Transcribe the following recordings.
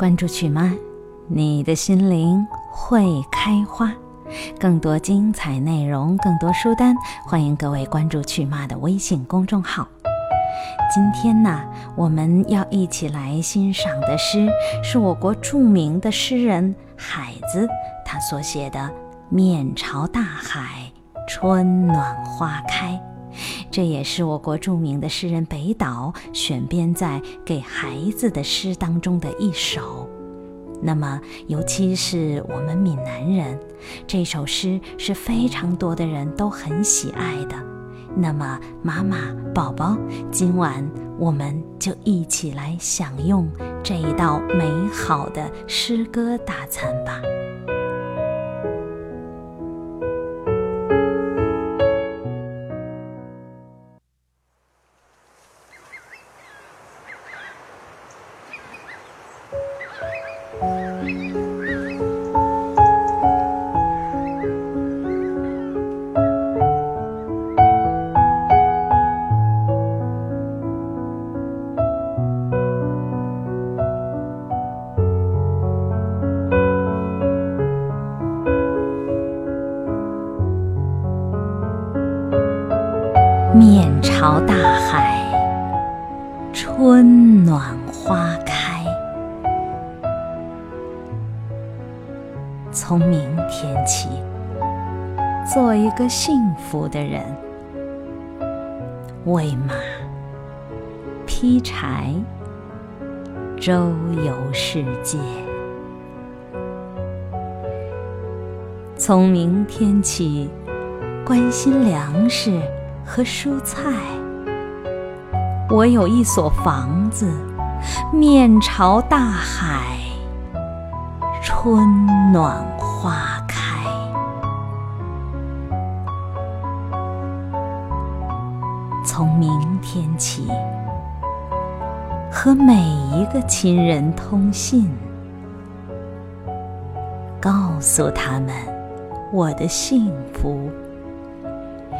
关注曲妈，你的心灵会开花。更多精彩内容，更多书单，欢迎各位关注曲妈的微信公众号。今天呢，我们要一起来欣赏的诗，是我国著名的诗人海子他所写的《面朝大海，春暖花开》。这也是我国著名的诗人北岛选编在给孩子的诗当中的一首。那么，尤其是我们闽南人，这首诗是非常多的人都很喜爱的。那么，妈妈、宝宝，今晚我们就一起来享用这一道美好的诗歌大餐吧。面朝大海，春暖花开。从明天起，做一个幸福的人，喂马，劈柴，周游世界。从明天起，关心粮食。和蔬菜，我有一所房子，面朝大海，春暖花开。从明天起，和每一个亲人通信，告诉他们我的幸福。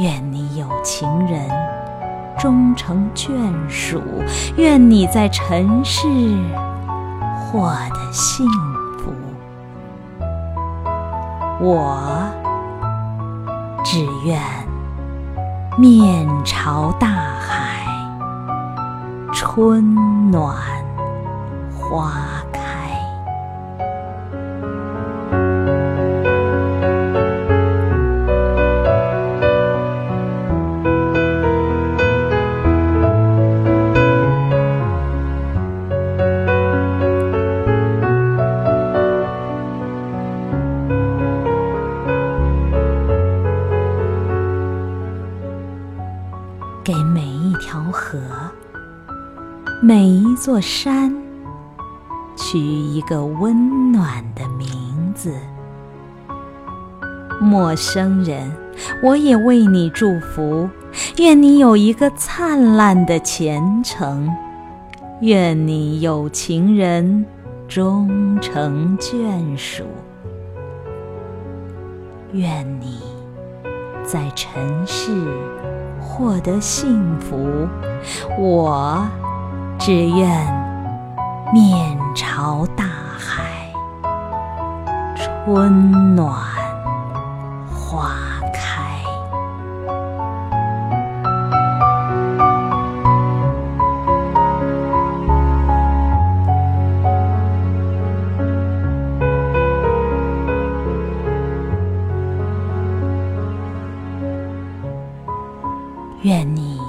愿你有情人终成眷属，愿你在尘世获得幸福。我只愿面朝大海，春暖花。河、每一座山取一个温暖的名字。陌生人，我也为你祝福，愿你有一个灿烂的前程，愿你有情人终成眷属，愿你在尘世。获得幸福，我只愿面朝大海，春暖花。愿你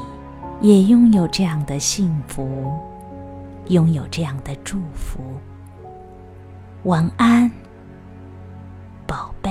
也拥有这样的幸福，拥有这样的祝福。晚安，宝贝。